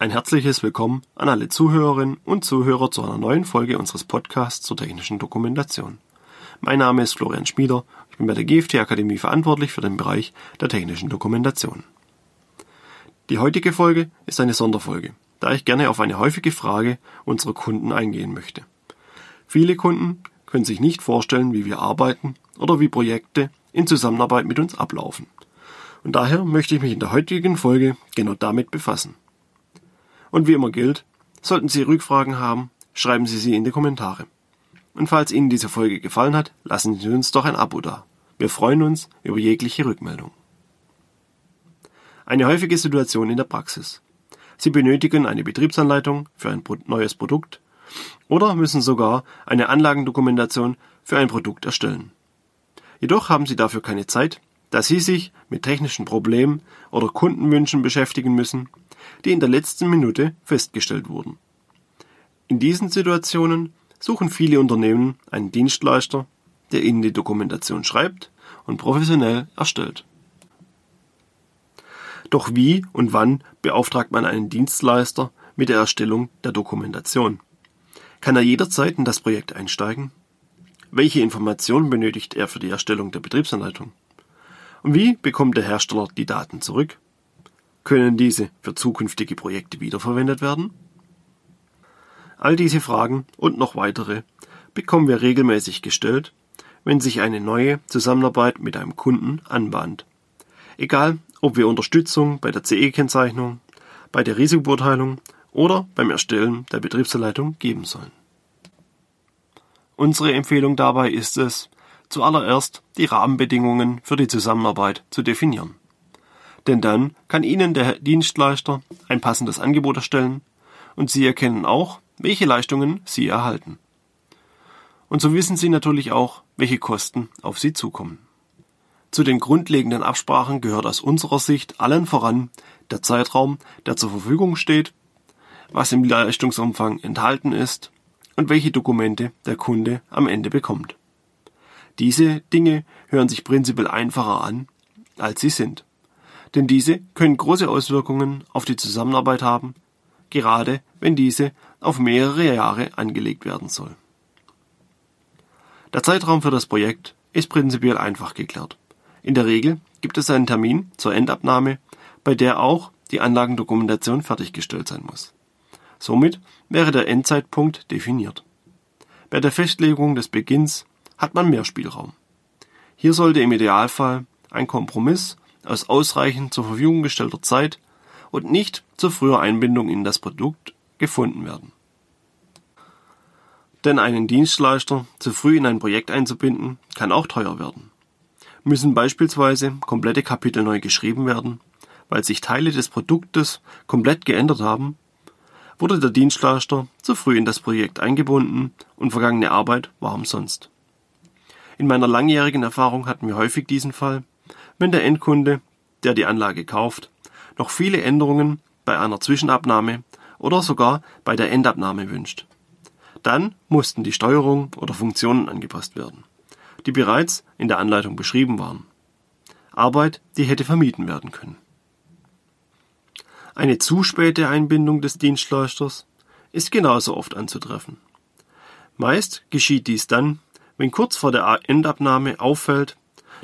Ein herzliches Willkommen an alle Zuhörerinnen und Zuhörer zu einer neuen Folge unseres Podcasts zur technischen Dokumentation. Mein Name ist Florian Schmieder, ich bin bei der GFT Akademie verantwortlich für den Bereich der technischen Dokumentation. Die heutige Folge ist eine Sonderfolge, da ich gerne auf eine häufige Frage unserer Kunden eingehen möchte. Viele Kunden können sich nicht vorstellen, wie wir arbeiten oder wie Projekte in Zusammenarbeit mit uns ablaufen. Und daher möchte ich mich in der heutigen Folge genau damit befassen. Und wie immer gilt, sollten Sie Rückfragen haben, schreiben Sie sie in die Kommentare. Und falls Ihnen diese Folge gefallen hat, lassen Sie uns doch ein Abo da. Wir freuen uns über jegliche Rückmeldung. Eine häufige Situation in der Praxis. Sie benötigen eine Betriebsanleitung für ein neues Produkt oder müssen sogar eine Anlagendokumentation für ein Produkt erstellen. Jedoch haben Sie dafür keine Zeit, da Sie sich mit technischen Problemen oder Kundenwünschen beschäftigen müssen, die in der letzten Minute festgestellt wurden. In diesen Situationen suchen viele Unternehmen einen Dienstleister, der ihnen die Dokumentation schreibt und professionell erstellt. Doch wie und wann beauftragt man einen Dienstleister mit der Erstellung der Dokumentation? Kann er jederzeit in das Projekt einsteigen? Welche Informationen benötigt er für die Erstellung der Betriebsanleitung? Und wie bekommt der Hersteller die Daten zurück? Können diese für zukünftige Projekte wiederverwendet werden? All diese Fragen und noch weitere bekommen wir regelmäßig gestellt, wenn sich eine neue Zusammenarbeit mit einem Kunden anbahnt. Egal, ob wir Unterstützung bei der CE-Kennzeichnung, bei der Risikobeurteilung oder beim Erstellen der Betriebsanleitung geben sollen. Unsere Empfehlung dabei ist es, zuallererst die Rahmenbedingungen für die Zusammenarbeit zu definieren. Denn dann kann Ihnen der Dienstleister ein passendes Angebot erstellen und Sie erkennen auch, welche Leistungen Sie erhalten. Und so wissen Sie natürlich auch, welche Kosten auf Sie zukommen. Zu den grundlegenden Absprachen gehört aus unserer Sicht allen voran der Zeitraum, der zur Verfügung steht, was im Leistungsumfang enthalten ist und welche Dokumente der Kunde am Ende bekommt. Diese Dinge hören sich prinzipiell einfacher an, als sie sind denn diese können große Auswirkungen auf die Zusammenarbeit haben, gerade wenn diese auf mehrere Jahre angelegt werden soll. Der Zeitraum für das Projekt ist prinzipiell einfach geklärt. In der Regel gibt es einen Termin zur Endabnahme, bei der auch die Anlagendokumentation fertiggestellt sein muss. Somit wäre der Endzeitpunkt definiert. Bei der Festlegung des Beginns hat man mehr Spielraum. Hier sollte im Idealfall ein Kompromiss aus ausreichend zur Verfügung gestellter Zeit und nicht zur früher Einbindung in das Produkt gefunden werden. Denn einen Dienstleister zu früh in ein Projekt einzubinden, kann auch teuer werden. Müssen beispielsweise komplette Kapitel neu geschrieben werden, weil sich Teile des Produktes komplett geändert haben, wurde der Dienstleister zu früh in das Projekt eingebunden und vergangene Arbeit war umsonst. In meiner langjährigen Erfahrung hatten wir häufig diesen Fall, wenn der Endkunde, der die Anlage kauft, noch viele Änderungen bei einer Zwischenabnahme oder sogar bei der Endabnahme wünscht. Dann mussten die Steuerung oder Funktionen angepasst werden, die bereits in der Anleitung beschrieben waren. Arbeit, die hätte vermieden werden können. Eine zu späte Einbindung des Dienstleisters ist genauso oft anzutreffen. Meist geschieht dies dann, wenn kurz vor der Endabnahme auffällt,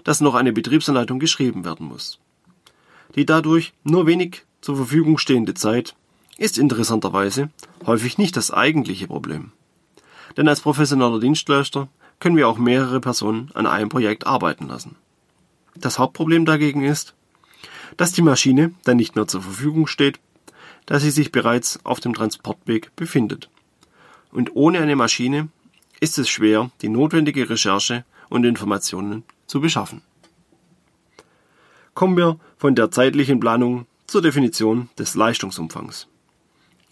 dass noch eine Betriebsanleitung geschrieben werden muss. Die dadurch nur wenig zur Verfügung stehende Zeit ist interessanterweise häufig nicht das eigentliche Problem. Denn als professioneller Dienstleister können wir auch mehrere Personen an einem Projekt arbeiten lassen. Das Hauptproblem dagegen ist, dass die Maschine dann nicht mehr zur Verfügung steht, da sie sich bereits auf dem Transportweg befindet. Und ohne eine Maschine ist es schwer, die notwendige Recherche und Informationen zu beschaffen. Kommen wir von der zeitlichen Planung zur Definition des Leistungsumfangs.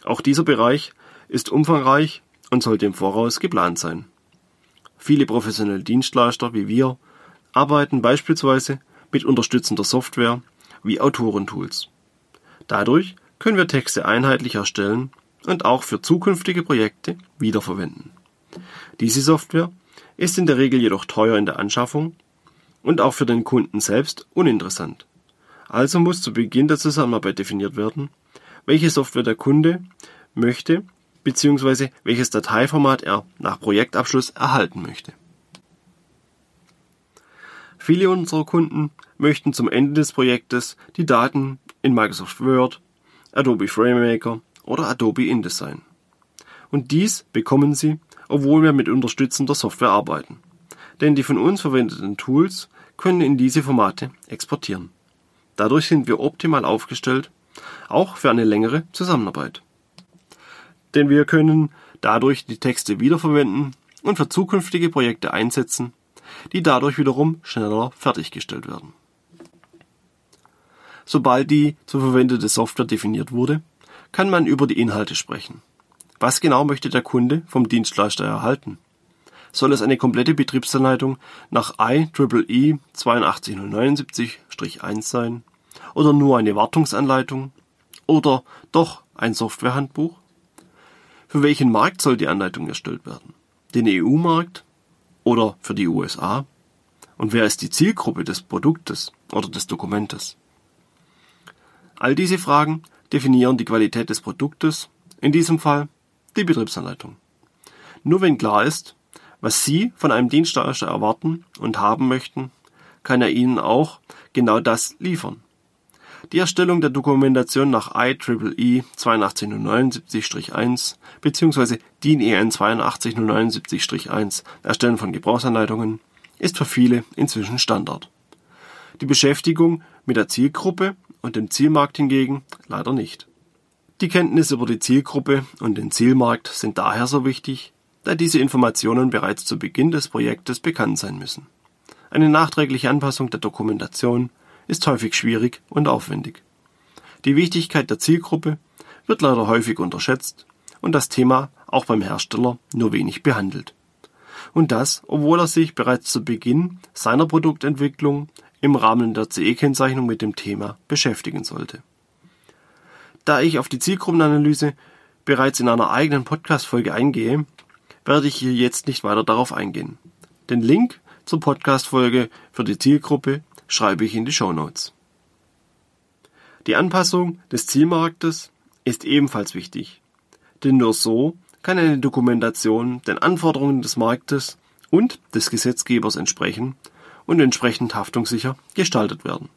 Auch dieser Bereich ist umfangreich und sollte im Voraus geplant sein. Viele professionelle Dienstleister wie wir arbeiten beispielsweise mit unterstützender Software wie Autorentools. Dadurch können wir Texte einheitlich erstellen und auch für zukünftige Projekte wiederverwenden. Diese Software ist in der Regel jedoch teuer in der Anschaffung und auch für den Kunden selbst uninteressant. Also muss zu Beginn der Zusammenarbeit definiert werden, welche Software der Kunde möchte bzw. welches Dateiformat er nach Projektabschluss erhalten möchte. Viele unserer Kunden möchten zum Ende des Projektes die Daten in Microsoft Word, Adobe FrameMaker oder Adobe InDesign. Und dies bekommen sie, obwohl wir mit unterstützender Software arbeiten. Denn die von uns verwendeten Tools können in diese Formate exportieren. Dadurch sind wir optimal aufgestellt, auch für eine längere Zusammenarbeit. Denn wir können dadurch die Texte wiederverwenden und für zukünftige Projekte einsetzen, die dadurch wiederum schneller fertiggestellt werden. Sobald die zu verwendete Software definiert wurde, kann man über die Inhalte sprechen. Was genau möchte der Kunde vom Dienstleister erhalten? Soll es eine komplette Betriebsanleitung nach IEEE 82079-1 sein? Oder nur eine Wartungsanleitung? Oder doch ein Softwarehandbuch? Für welchen Markt soll die Anleitung erstellt werden? Den EU-Markt oder für die USA? Und wer ist die Zielgruppe des Produktes oder des Dokumentes? All diese Fragen definieren die Qualität des Produktes, in diesem Fall die Betriebsanleitung. Nur wenn klar ist, was Sie von einem Dienstleister erwarten und haben möchten, kann er Ihnen auch genau das liefern. Die Erstellung der Dokumentation nach IEEE 82079-1 bzw. DIN EN 82079-1 Erstellen von Gebrauchsanleitungen ist für viele inzwischen Standard. Die Beschäftigung mit der Zielgruppe und dem Zielmarkt hingegen leider nicht. Die Kenntnisse über die Zielgruppe und den Zielmarkt sind daher so wichtig, da diese Informationen bereits zu Beginn des Projektes bekannt sein müssen. Eine nachträgliche Anpassung der Dokumentation ist häufig schwierig und aufwendig. Die Wichtigkeit der Zielgruppe wird leider häufig unterschätzt und das Thema auch beim Hersteller nur wenig behandelt. Und das, obwohl er sich bereits zu Beginn seiner Produktentwicklung im Rahmen der CE-Kennzeichnung mit dem Thema beschäftigen sollte. Da ich auf die Zielgruppenanalyse bereits in einer eigenen Podcast-Folge eingehe, werde ich hier jetzt nicht weiter darauf eingehen. Den Link zur Podcast-Folge für die Zielgruppe schreibe ich in die Show Notes. Die Anpassung des Zielmarktes ist ebenfalls wichtig, denn nur so kann eine Dokumentation den Anforderungen des Marktes und des Gesetzgebers entsprechen und entsprechend haftungssicher gestaltet werden.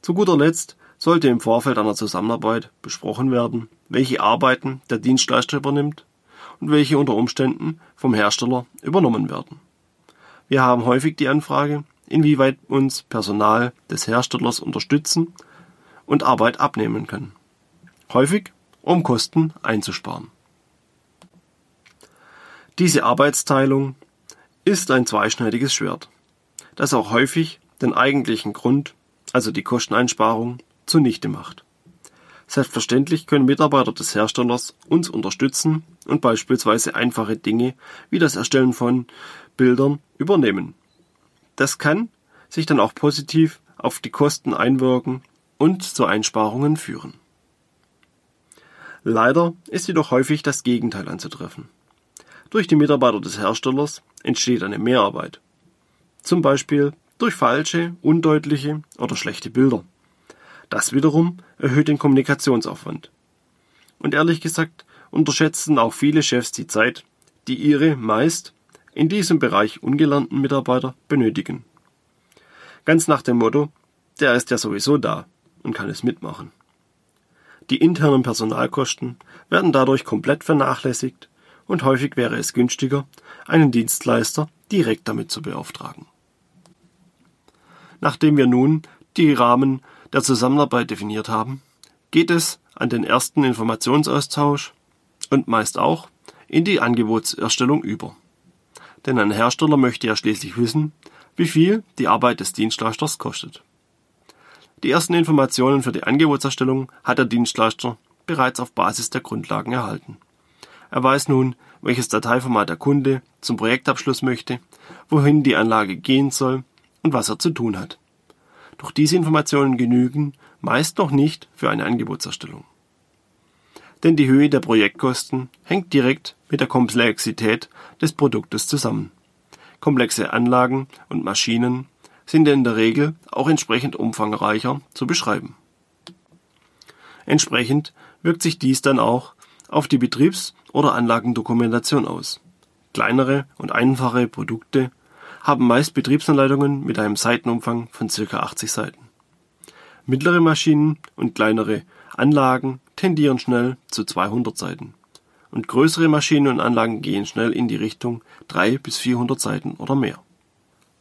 Zu guter Letzt sollte im Vorfeld einer Zusammenarbeit besprochen werden, welche Arbeiten der Dienstleister übernimmt und welche unter Umständen vom Hersteller übernommen werden. Wir haben häufig die Anfrage, inwieweit uns Personal des Herstellers unterstützen und Arbeit abnehmen können. Häufig, um Kosten einzusparen. Diese Arbeitsteilung ist ein zweischneidiges Schwert, das auch häufig den eigentlichen Grund, also die Kosteneinsparung, zunichte macht. Selbstverständlich können Mitarbeiter des Herstellers uns unterstützen und beispielsweise einfache Dinge wie das Erstellen von Bildern übernehmen. Das kann sich dann auch positiv auf die Kosten einwirken und zu Einsparungen führen. Leider ist jedoch häufig das Gegenteil anzutreffen. Durch die Mitarbeiter des Herstellers entsteht eine Mehrarbeit. Zum Beispiel durch falsche, undeutliche oder schlechte Bilder. Das wiederum erhöht den Kommunikationsaufwand. Und ehrlich gesagt unterschätzen auch viele Chefs die Zeit, die ihre meist in diesem Bereich ungelernten Mitarbeiter benötigen. Ganz nach dem Motto, der ist ja sowieso da und kann es mitmachen. Die internen Personalkosten werden dadurch komplett vernachlässigt und häufig wäre es günstiger, einen Dienstleister direkt damit zu beauftragen. Nachdem wir nun die Rahmen der Zusammenarbeit definiert haben, geht es an den ersten Informationsaustausch und meist auch in die Angebotserstellung über. Denn ein Hersteller möchte ja schließlich wissen, wie viel die Arbeit des Dienstleisters kostet. Die ersten Informationen für die Angebotserstellung hat der Dienstleister bereits auf Basis der Grundlagen erhalten. Er weiß nun, welches Dateiformat der Kunde zum Projektabschluss möchte, wohin die Anlage gehen soll und was er zu tun hat. Doch diese Informationen genügen meist noch nicht für eine Angebotserstellung. Denn die Höhe der Projektkosten hängt direkt mit der Komplexität des Produktes zusammen. Komplexe Anlagen und Maschinen sind in der Regel auch entsprechend umfangreicher zu beschreiben. Entsprechend wirkt sich dies dann auch auf die Betriebs- oder Anlagendokumentation aus. Kleinere und einfache Produkte haben meist Betriebsanleitungen mit einem Seitenumfang von ca. 80 Seiten. Mittlere Maschinen und kleinere Anlagen tendieren schnell zu 200 Seiten und größere Maschinen und Anlagen gehen schnell in die Richtung 300 bis 400 Seiten oder mehr.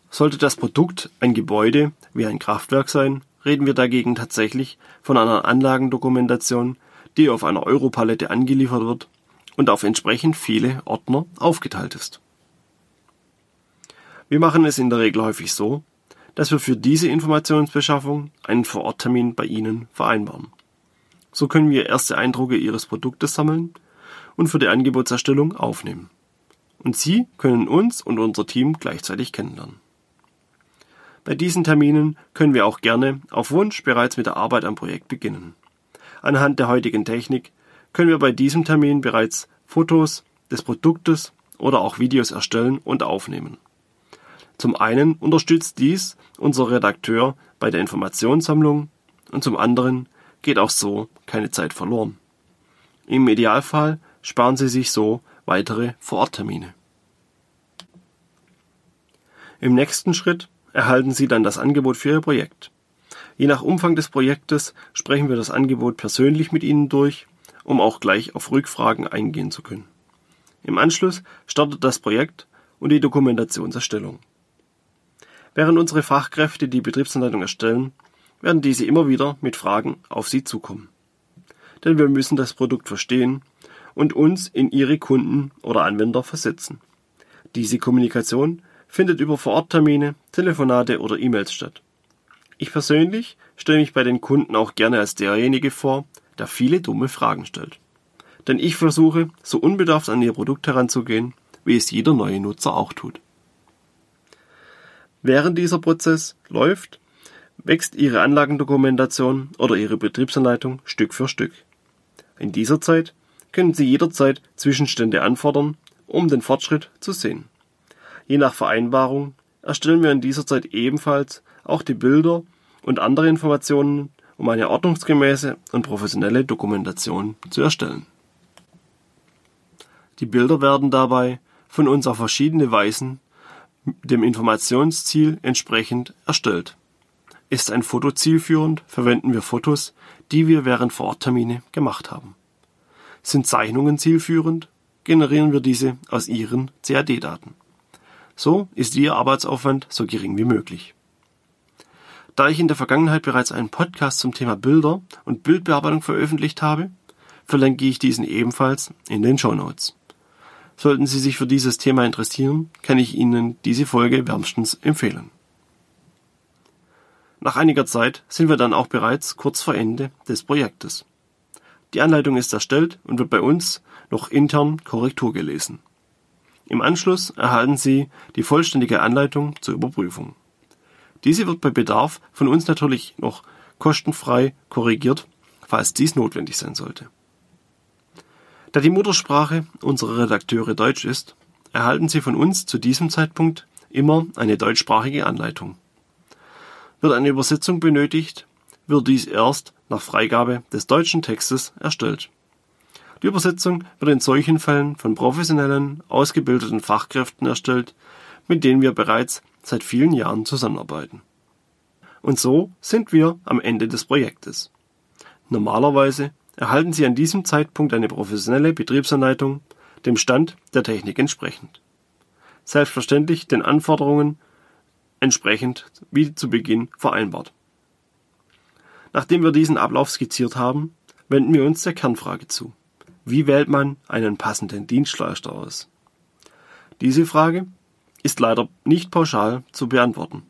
Sollte das Produkt ein Gebäude wie ein Kraftwerk sein, reden wir dagegen tatsächlich von einer Anlagendokumentation, die auf einer Europalette angeliefert wird und auf entsprechend viele Ordner aufgeteilt ist. Wir machen es in der Regel häufig so, dass wir für diese Informationsbeschaffung einen Vororttermin bei Ihnen vereinbaren. So können wir erste Eindrücke Ihres Produktes sammeln und für die Angebotserstellung aufnehmen. Und Sie können uns und unser Team gleichzeitig kennenlernen. Bei diesen Terminen können wir auch gerne auf Wunsch bereits mit der Arbeit am Projekt beginnen. Anhand der heutigen Technik können wir bei diesem Termin bereits Fotos des Produktes oder auch Videos erstellen und aufnehmen. Zum einen unterstützt dies unser Redakteur bei der Informationssammlung und zum anderen geht auch so keine Zeit verloren. Im Idealfall sparen Sie sich so weitere Vororttermine. Im nächsten Schritt erhalten Sie dann das Angebot für Ihr Projekt. Je nach Umfang des Projektes sprechen wir das Angebot persönlich mit Ihnen durch, um auch gleich auf Rückfragen eingehen zu können. Im Anschluss startet das Projekt und die Dokumentationserstellung. Während unsere Fachkräfte die Betriebsanleitung erstellen, werden diese immer wieder mit Fragen auf Sie zukommen. Denn wir müssen das Produkt verstehen und uns in Ihre Kunden oder Anwender versetzen. Diese Kommunikation findet über Vororttermine, Telefonate oder E-Mails statt. Ich persönlich stelle mich bei den Kunden auch gerne als derjenige vor, der viele dumme Fragen stellt. Denn ich versuche, so unbedarft an Ihr Produkt heranzugehen, wie es jeder neue Nutzer auch tut. Während dieser Prozess läuft, wächst Ihre Anlagendokumentation oder Ihre Betriebsanleitung Stück für Stück. In dieser Zeit können Sie jederzeit Zwischenstände anfordern, um den Fortschritt zu sehen. Je nach Vereinbarung erstellen wir in dieser Zeit ebenfalls auch die Bilder und andere Informationen, um eine ordnungsgemäße und professionelle Dokumentation zu erstellen. Die Bilder werden dabei von uns auf verschiedene Weisen dem Informationsziel entsprechend erstellt. Ist ein Foto zielführend, verwenden wir Fotos, die wir während Vororttermine gemacht haben. Sind Zeichnungen zielführend, generieren wir diese aus Ihren CAD-Daten. So ist Ihr Arbeitsaufwand so gering wie möglich. Da ich in der Vergangenheit bereits einen Podcast zum Thema Bilder und Bildbearbeitung veröffentlicht habe, verlinke ich diesen ebenfalls in den Show Notes. Sollten Sie sich für dieses Thema interessieren, kann ich Ihnen diese Folge wärmstens empfehlen. Nach einiger Zeit sind wir dann auch bereits kurz vor Ende des Projektes. Die Anleitung ist erstelllt und wird bei uns noch intern Korrektur gelesen. Im Anschluss erhalten Sie die vollständige Anleitung zur Überprüfung. Diese wird bei Bedarf von uns natürlich noch kostenfrei korrigiert, falls dies notwendig sein sollte. Da die Muttersprache unserer Redakteure Deutsch ist, erhalten Sie von uns zu diesem Zeitpunkt immer eine deutschsprachige Anleitung. Wird eine Übersetzung benötigt, wird dies erst nach Freigabe des deutschen Textes erstellt. Die Übersetzung wird in solchen Fällen von professionellen, ausgebildeten Fachkräften erstellt, mit denen wir bereits seit vielen Jahren zusammenarbeiten. Und so sind wir am Ende des Projektes. Normalerweise erhalten Sie an diesem Zeitpunkt eine professionelle Betriebsanleitung, dem Stand der Technik entsprechend. Selbstverständlich den Anforderungen entsprechend wie zu Beginn vereinbart. Nachdem wir diesen Ablauf skizziert haben, wenden wir uns der Kernfrage zu. Wie wählt man einen passenden Dienstleister aus? Diese Frage ist leider nicht pauschal zu beantworten.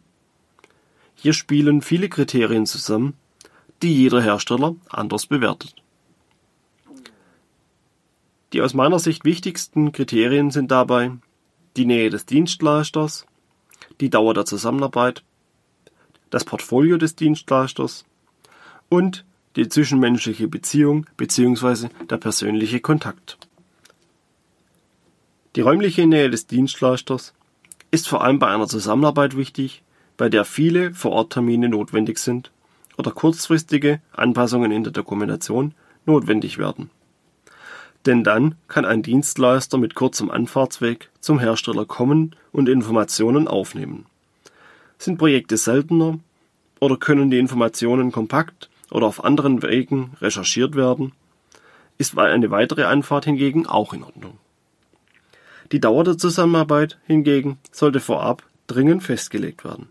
Hier spielen viele Kriterien zusammen, die jeder Hersteller anders bewertet. Die aus meiner Sicht wichtigsten Kriterien sind dabei die Nähe des Dienstleisters, die Dauer der Zusammenarbeit, das Portfolio des Dienstleisters und die zwischenmenschliche Beziehung bzw. der persönliche Kontakt. Die räumliche Nähe des Dienstleisters ist vor allem bei einer Zusammenarbeit wichtig, bei der viele Vororttermine notwendig sind oder kurzfristige Anpassungen in der Dokumentation notwendig werden. Denn dann kann ein Dienstleister mit kurzem Anfahrtsweg zum Hersteller kommen und Informationen aufnehmen. Sind Projekte seltener oder können die Informationen kompakt oder auf anderen Wegen recherchiert werden, ist eine weitere Anfahrt hingegen auch in Ordnung. Die Dauer der Zusammenarbeit hingegen sollte vorab dringend festgelegt werden.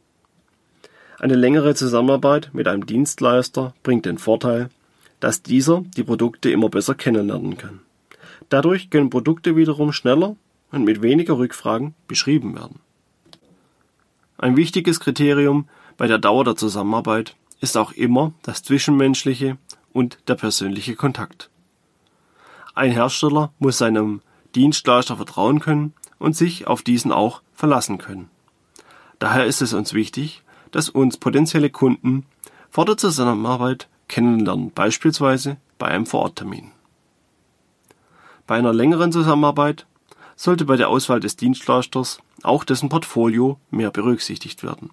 Eine längere Zusammenarbeit mit einem Dienstleister bringt den Vorteil, dass dieser die Produkte immer besser kennenlernen kann. Dadurch können Produkte wiederum schneller und mit weniger Rückfragen beschrieben werden. Ein wichtiges Kriterium bei der Dauer der Zusammenarbeit ist auch immer das zwischenmenschliche und der persönliche Kontakt. Ein Hersteller muss seinem Dienstleister vertrauen können und sich auf diesen auch verlassen können. Daher ist es uns wichtig, dass uns potenzielle Kunden vor der Zusammenarbeit kennenlernen, beispielsweise bei einem Vororttermin. Bei einer längeren Zusammenarbeit sollte bei der Auswahl des Dienstleisters auch dessen Portfolio mehr berücksichtigt werden.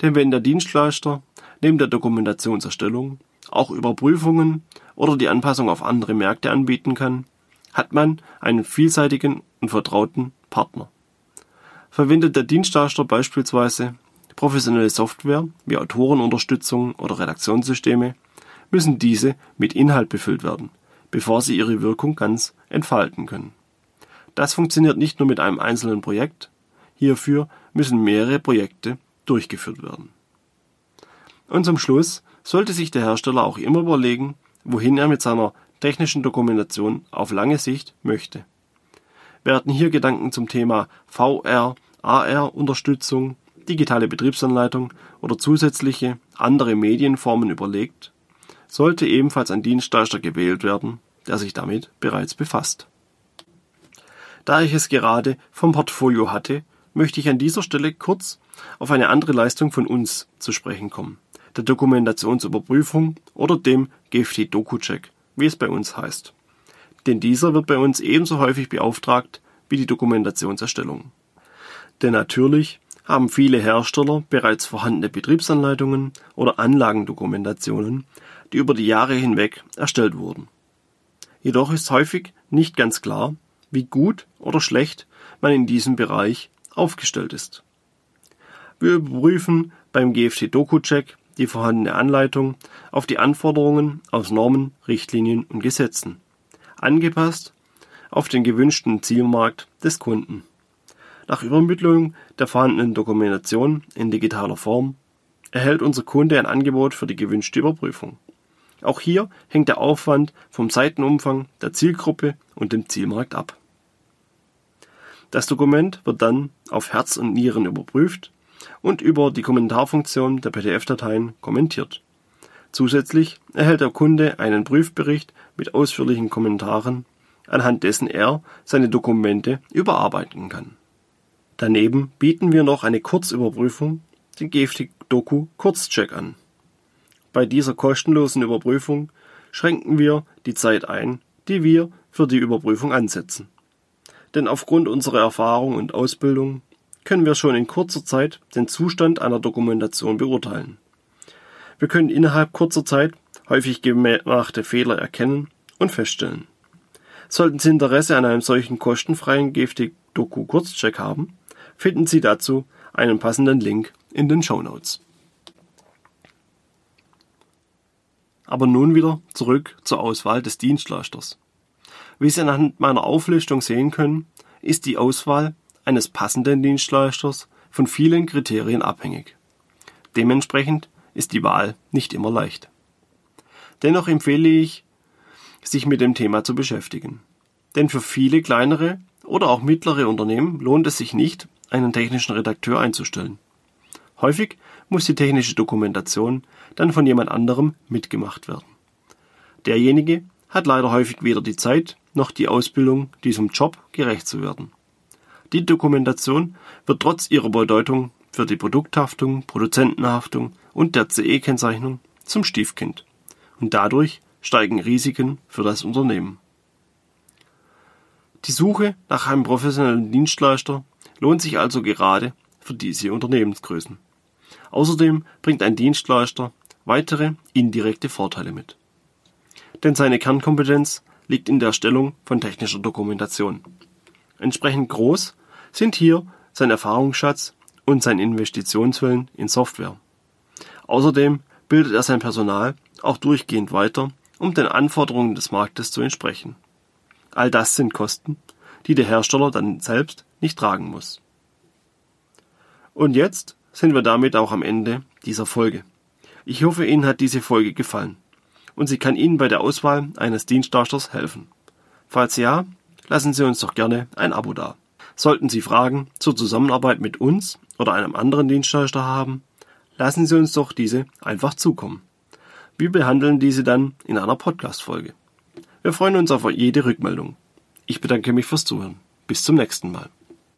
Denn wenn der Dienstleister neben der Dokumentationserstellung auch Überprüfungen oder die Anpassung auf andere Märkte anbieten kann, hat man einen vielseitigen und vertrauten Partner. Verwendet der Dienstleister beispielsweise professionelle Software wie Autorenunterstützung oder Redaktionssysteme, müssen diese mit Inhalt befüllt werden bevor sie ihre Wirkung ganz entfalten können. Das funktioniert nicht nur mit einem einzelnen Projekt, hierfür müssen mehrere Projekte durchgeführt werden. Und zum Schluss sollte sich der Hersteller auch immer überlegen, wohin er mit seiner technischen Dokumentation auf lange Sicht möchte. Werden hier Gedanken zum Thema VR, AR-Unterstützung, digitale Betriebsanleitung oder zusätzliche andere Medienformen überlegt, sollte ebenfalls ein Dienstleister gewählt werden, der sich damit bereits befasst. Da ich es gerade vom Portfolio hatte, möchte ich an dieser Stelle kurz auf eine andere Leistung von uns zu sprechen kommen, der Dokumentationsüberprüfung oder dem GFT Doku-Check, wie es bei uns heißt. Denn dieser wird bei uns ebenso häufig beauftragt wie die Dokumentationserstellung. Denn natürlich haben viele Hersteller bereits vorhandene Betriebsanleitungen oder Anlagendokumentationen, die über die Jahre hinweg erstellt wurden. Jedoch ist häufig nicht ganz klar, wie gut oder schlecht man in diesem Bereich aufgestellt ist. Wir überprüfen beim GFT-Doku-Check die vorhandene Anleitung auf die Anforderungen aus Normen, Richtlinien und Gesetzen, angepasst auf den gewünschten Zielmarkt des Kunden. Nach Übermittlung der vorhandenen Dokumentation in digitaler Form erhält unser Kunde ein Angebot für die gewünschte Überprüfung. Auch hier hängt der Aufwand vom Seitenumfang, der Zielgruppe und dem Zielmarkt ab. Das Dokument wird dann auf Herz und Nieren überprüft und über die Kommentarfunktion der PDF-Dateien kommentiert. Zusätzlich erhält der Kunde einen Prüfbericht mit ausführlichen Kommentaren, anhand dessen er seine Dokumente überarbeiten kann. Daneben bieten wir noch eine Kurzüberprüfung, den GFT Doku Kurzcheck an. Bei dieser kostenlosen Überprüfung schränken wir die Zeit ein, die wir für die Überprüfung ansetzen. Denn aufgrund unserer Erfahrung und Ausbildung können wir schon in kurzer Zeit den Zustand einer Dokumentation beurteilen. Wir können innerhalb kurzer Zeit häufig gemachte Fehler erkennen und feststellen. Sollten Sie Interesse an einem solchen kostenfreien GFT-Doku-Kurzcheck haben, finden Sie dazu einen passenden Link in den Show Notes. Aber nun wieder zurück zur Auswahl des Dienstleisters. Wie Sie anhand meiner Auflistung sehen können, ist die Auswahl eines passenden Dienstleisters von vielen Kriterien abhängig. Dementsprechend ist die Wahl nicht immer leicht. Dennoch empfehle ich, sich mit dem Thema zu beschäftigen. Denn für viele kleinere oder auch mittlere Unternehmen lohnt es sich nicht, einen technischen Redakteur einzustellen. Häufig muss die technische Dokumentation dann von jemand anderem mitgemacht werden. Derjenige hat leider häufig weder die Zeit noch die Ausbildung, diesem Job gerecht zu werden. Die Dokumentation wird trotz ihrer Bedeutung für die Produkthaftung, Produzentenhaftung und der CE-Kennzeichnung zum Stiefkind. Und dadurch steigen Risiken für das Unternehmen. Die Suche nach einem professionellen Dienstleister lohnt sich also gerade für diese Unternehmensgrößen. Außerdem bringt ein Dienstleister weitere indirekte Vorteile mit. Denn seine Kernkompetenz liegt in der Erstellung von technischer Dokumentation. Entsprechend groß sind hier sein Erfahrungsschatz und sein Investitionswillen in Software. Außerdem bildet er sein Personal auch durchgehend weiter, um den Anforderungen des Marktes zu entsprechen. All das sind Kosten, die der Hersteller dann selbst nicht tragen muss. Und jetzt sind wir damit auch am Ende dieser Folge. Ich hoffe, Ihnen hat diese Folge gefallen und sie kann Ihnen bei der Auswahl eines Dienstleisters helfen. Falls ja, lassen Sie uns doch gerne ein Abo da. Sollten Sie Fragen zur Zusammenarbeit mit uns oder einem anderen Dienstleister haben, lassen Sie uns doch diese einfach zukommen. Wir behandeln diese dann in einer Podcast-Folge. Wir freuen uns auf jede Rückmeldung. Ich bedanke mich fürs Zuhören. Bis zum nächsten Mal.